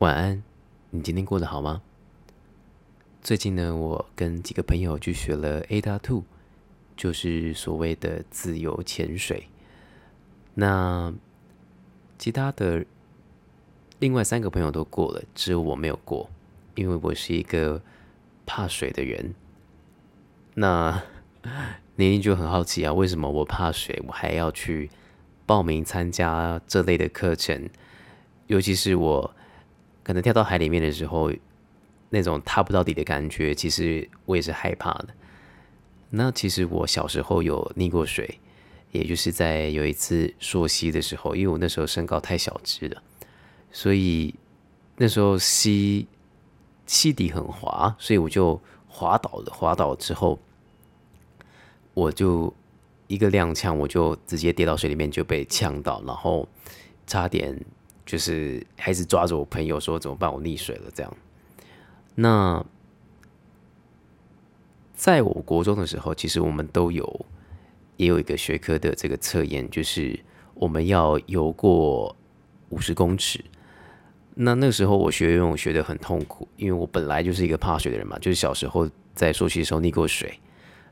晚安，你今天过得好吗？最近呢，我跟几个朋友去学了 Ada Two，就是所谓的自由潜水。那其他的另外三个朋友都过了，只有我没有过，因为我是一个怕水的人。那你一定就很好奇啊，为什么我怕水，我还要去报名参加这类的课程？尤其是我可能跳到海里面的时候，那种踏不到底的感觉，其实我也是害怕的。那其实我小时候有溺过水，也就是在有一次溯溪的时候，因为我那时候身高太小只了，所以那时候溪溪底很滑，所以我就滑倒了。滑倒之后，我就一个踉跄，我就直接跌到水里面，就被呛到，然后差点。就是还是抓着我朋友说怎么办？我溺水了这样。那在我国中的时候，其实我们都有也有一个学科的这个测验，就是我们要游过五十公尺。那那时候我学游泳学的很痛苦，因为我本来就是一个怕水的人嘛，就是小时候在溯溪的时候溺过水。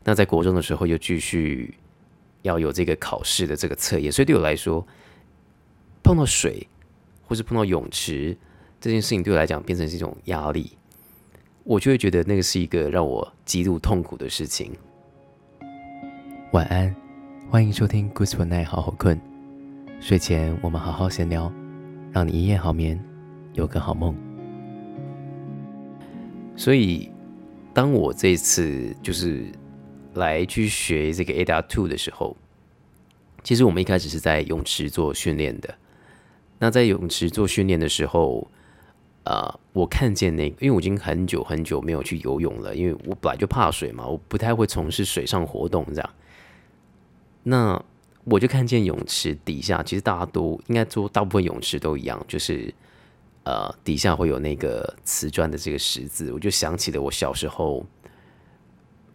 那在国中的时候又继续要有这个考试的这个测验，所以对我来说碰到水。或是碰到泳池这件事情对我来讲变成是一种压力，我就会觉得那个是一个让我极度痛苦的事情。晚安，欢迎收听 Good Night，好好困。睡前我们好好闲聊，让你一夜好眠，有个好梦。所以，当我这次就是来去学这个 Ada Two 的时候，其实我们一开始是在泳池做训练的。那在泳池做训练的时候，啊，我看见那，因为我已经很久很久没有去游泳了，因为我本来就怕水嘛，我不太会从事水上活动这样。那我就看见泳池底下，其实大家都应该做，大部分泳池都一样，就是呃，底下会有那个瓷砖的这个十字，我就想起了我小时候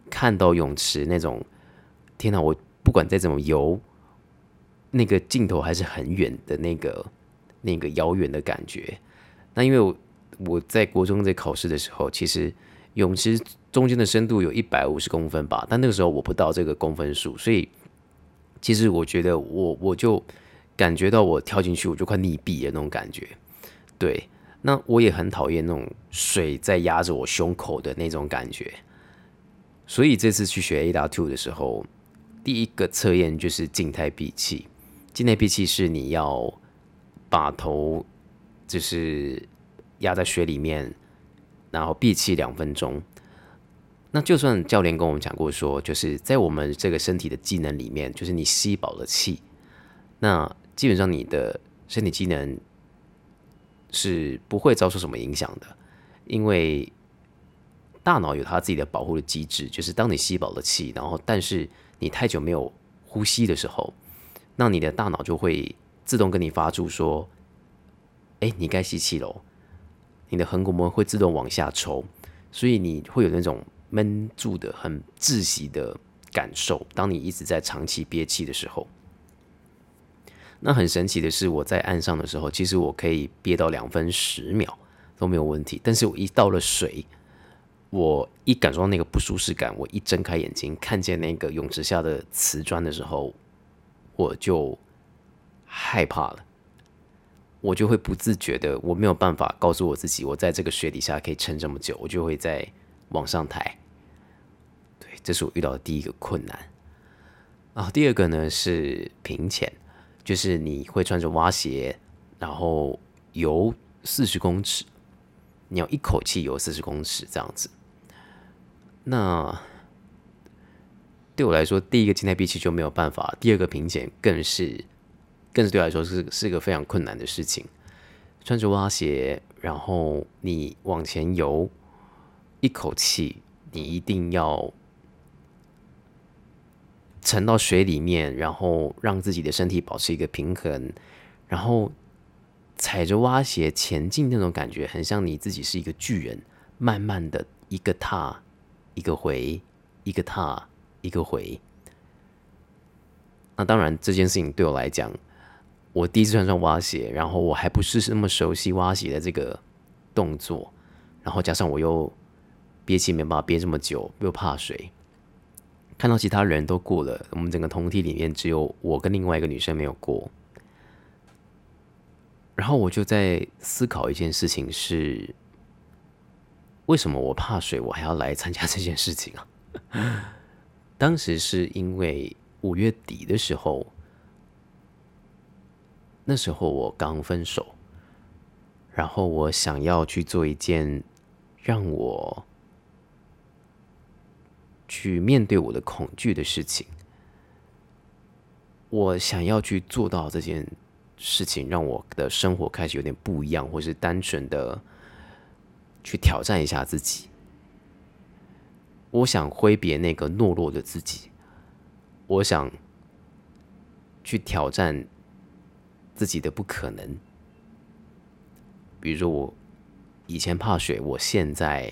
看到泳池那种，天哪！我不管再怎么游，那个镜头还是很远的那个。那个遥远的感觉，那因为我我在国中在考试的时候，其实泳池中间的深度有一百五十公分吧，但那个时候我不到这个公分数，所以其实我觉得我我就感觉到我跳进去我就快溺毙的那种感觉。对，那我也很讨厌那种水在压着我胸口的那种感觉，所以这次去学 A 大 Two 的时候，第一个测验就是静态闭气，静态闭气是你要。把头就是压在水里面，然后闭气两分钟。那就算教练跟我们讲过说，就是在我们这个身体的机能里面，就是你吸饱了气，那基本上你的身体机能是不会遭受什么影响的，因为大脑有它自己的保护的机制，就是当你吸饱了气，然后但是你太久没有呼吸的时候，那你的大脑就会。自动跟你发出说：“哎，你该吸气喽。”你的横膈膜会自动往下抽，所以你会有那种闷住的、很窒息的感受。当你一直在长期憋气的时候，那很神奇的是，我在岸上的时候，其实我可以憋到两分十秒都没有问题。但是我一到了水，我一感受到那个不舒适感，我一睁开眼睛看见那个泳池下的瓷砖的时候，我就。害怕了，我就会不自觉的，我没有办法告诉我自己，我在这个水底下可以撑这么久，我就会在往上抬。对，这是我遇到的第一个困难。啊，第二个呢是平潜，就是你会穿着蛙鞋，然后游四十公尺，你要一口气游四十公尺这样子。那对我来说，第一个静态闭气就没有办法，第二个平潜更是。更是对我来说是是一个非常困难的事情。穿着蛙鞋，然后你往前游，一口气你一定要沉到水里面，然后让自己的身体保持一个平衡，然后踩着蛙鞋前进，那种感觉很像你自己是一个巨人，慢慢的一个踏一个回，一个踏一个回。那当然，这件事情对我来讲。我第一次穿上蛙鞋，然后我还不是那么熟悉蛙鞋的这个动作，然后加上我又憋气没办法憋这么久，又怕水，看到其他人都过了，我们整个同梯里面只有我跟另外一个女生没有过，然后我就在思考一件事情是，为什么我怕水，我还要来参加这件事情啊？当时是因为五月底的时候，那时候我刚分手。然后我想要去做一件让我去面对我的恐惧的事情。我想要去做到这件事情，让我的生活开始有点不一样，或是单纯的去挑战一下自己。我想挥别那个懦弱的自己，我想去挑战自己的不可能。比如说，我以前怕水，我现在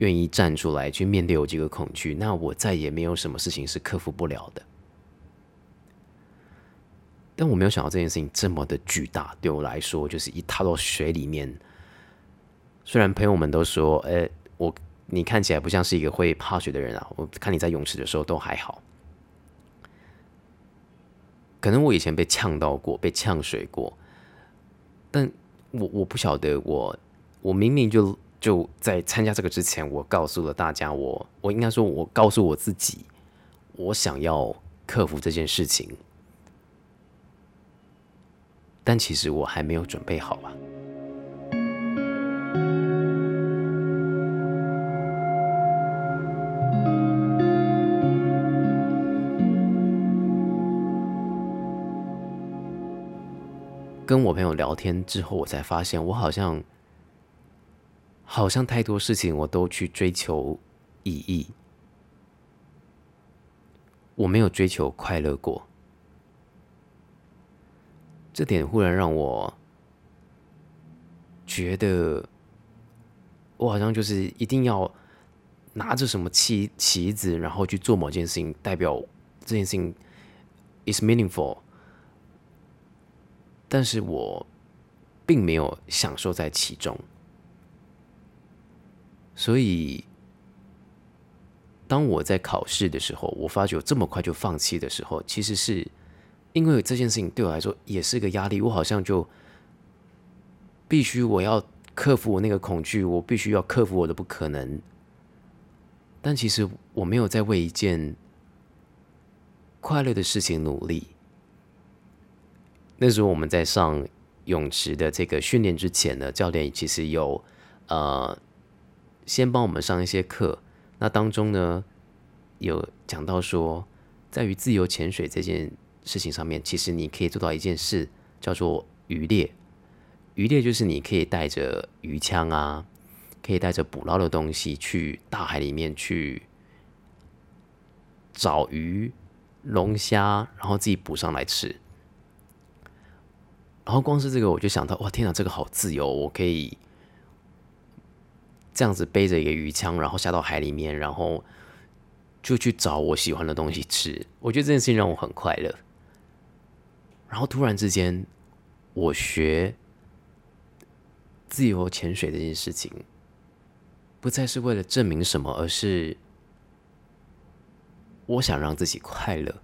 愿意站出来去面对我这个恐惧，那我再也没有什么事情是克服不了的。但我没有想到这件事情这么的巨大，对我来说，就是一踏到水里面，虽然朋友们都说，哎，我你看起来不像是一个会怕水的人啊，我看你在泳池的时候都还好，可能我以前被呛到过，被呛水过，但。我我不晓得，我我明明就就在参加这个之前，我告诉了大家，我我应该说，我告诉我自己，我想要克服这件事情，但其实我还没有准备好啊。跟我朋友聊天之后，我才发现，我好像好像太多事情我都去追求意义，我没有追求快乐过。这点忽然让我觉得，我好像就是一定要拿着什么旗旗子，然后去做某件事情，代表这件事情 is meaningful。但是我并没有享受在其中，所以当我在考试的时候，我发觉这么快就放弃的时候，其实是因为这件事情对我来说也是个压力。我好像就必须我要克服我那个恐惧，我必须要克服我的不可能。但其实我没有在为一件快乐的事情努力。那时候我们在上泳池的这个训练之前呢，教练其实有呃先帮我们上一些课。那当中呢有讲到说，在于自由潜水这件事情上面，其实你可以做到一件事，叫做渔猎。渔猎就是你可以带着鱼枪啊，可以带着捕捞的东西去大海里面去找鱼、龙虾，然后自己捕上来吃。然后光是这个，我就想到，哇，天哪，这个好自由！我可以这样子背着一个鱼枪，然后下到海里面，然后就去找我喜欢的东西吃。我觉得这件事情让我很快乐。然后突然之间，我学自由潜水这件事情，不再是为了证明什么，而是我想让自己快乐。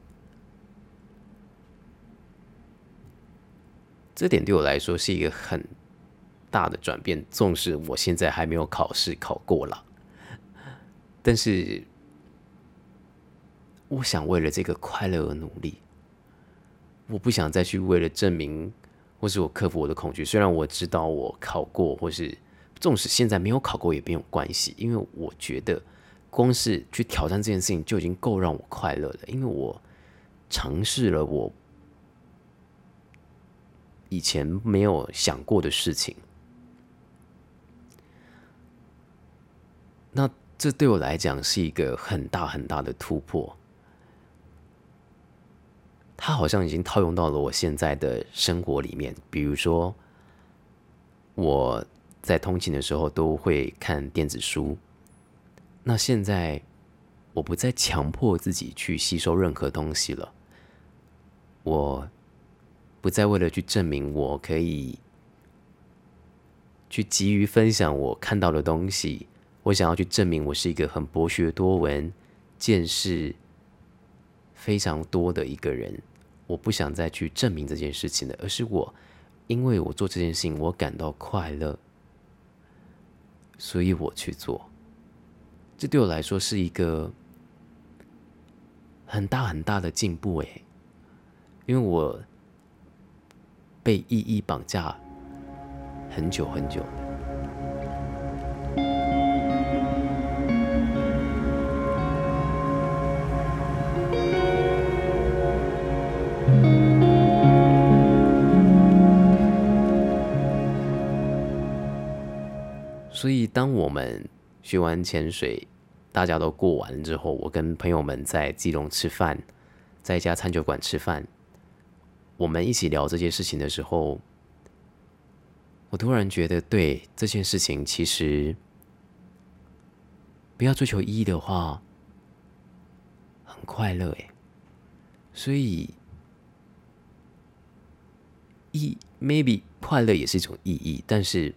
这点对我来说是一个很大的转变，纵使我现在还没有考试考过了，但是我想为了这个快乐而努力。我不想再去为了证明，或是我克服我的恐惧。虽然我知道我考过，或是纵使现在没有考过也没有关系，因为我觉得光是去挑战这件事情就已经够让我快乐了，因为我尝试了我。以前没有想过的事情，那这对我来讲是一个很大很大的突破。它好像已经套用到了我现在的生活里面。比如说，我在通勤的时候都会看电子书。那现在我不再强迫自己去吸收任何东西了，我。不再为了去证明我可以去急于分享我看到的东西，我想要去证明我是一个很博学多闻、见识非常多的一个人。我不想再去证明这件事情了，而是我因为我做这件事情我感到快乐，所以我去做。这对我来说是一个很大很大的进步诶，因为我被意义绑架很久很久。所以，当我们学完潜水，大家都过完之后，我跟朋友们在基隆吃饭，在一家餐酒馆吃饭，我们一起聊这件事情的时候，我突然觉得，对这件事情，其实不要追求意义的话，很快乐诶。所以，意 maybe 快乐也是一种意义，但是。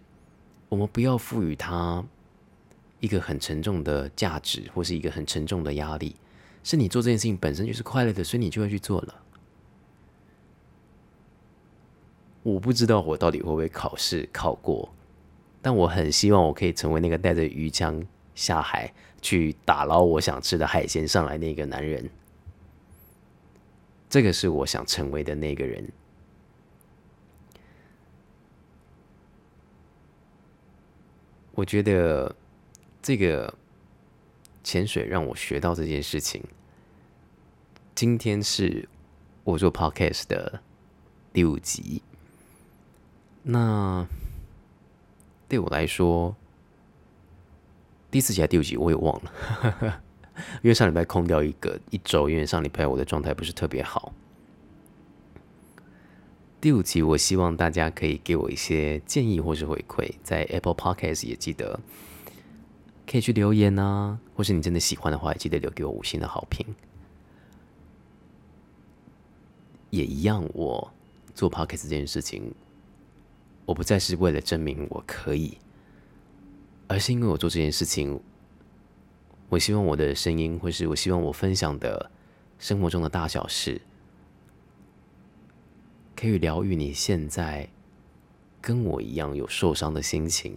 我们不要赋予它一个很沉重的价值，或是一个很沉重的压力。是你做这件事情本身就是快乐的，所以你就会去做了。我不知道我到底会不会考试考过，但我很希望我可以成为那个带着鱼枪下海去打捞我想吃的海鲜上来那个男人。这个是我想成为的那个人。我觉得这个潜水让我学到这件事情。今天是我做 podcast 的第五集，那对我来说，第四集还是第五集我也忘了，因为上礼拜空掉一个一周，因为上礼拜我的状态不是特别好。第五集，我希望大家可以给我一些建议或是回馈，在 Apple Podcast 也记得可以去留言啊，或是你真的喜欢的话，也记得留给我五星的好评。也一样，我做 Podcast 这件事情，我不再是为了证明我可以，而是因为我做这件事情，我希望我的声音，或是我希望我分享的生活中的大小事。可以疗愈你现在跟我一样有受伤的心情，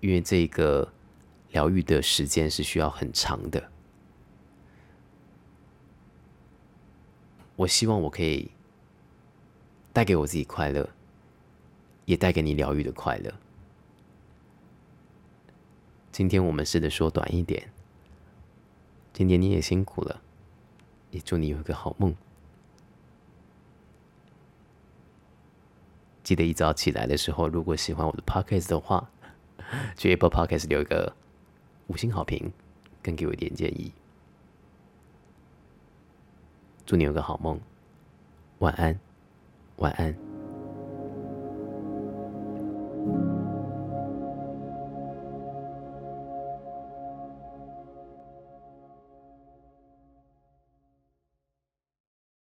因为这个疗愈的时间是需要很长的。我希望我可以带给我自己快乐，也带给你疗愈的快乐。今天我们试着说短一点。今天你也辛苦了，也祝你有一个好梦。记得一早起来的时候，如果喜欢我的 podcast 的话，去 Apple Podcast 留一个五星好评，跟给我一点建议。祝你有个好梦，晚安，晚安。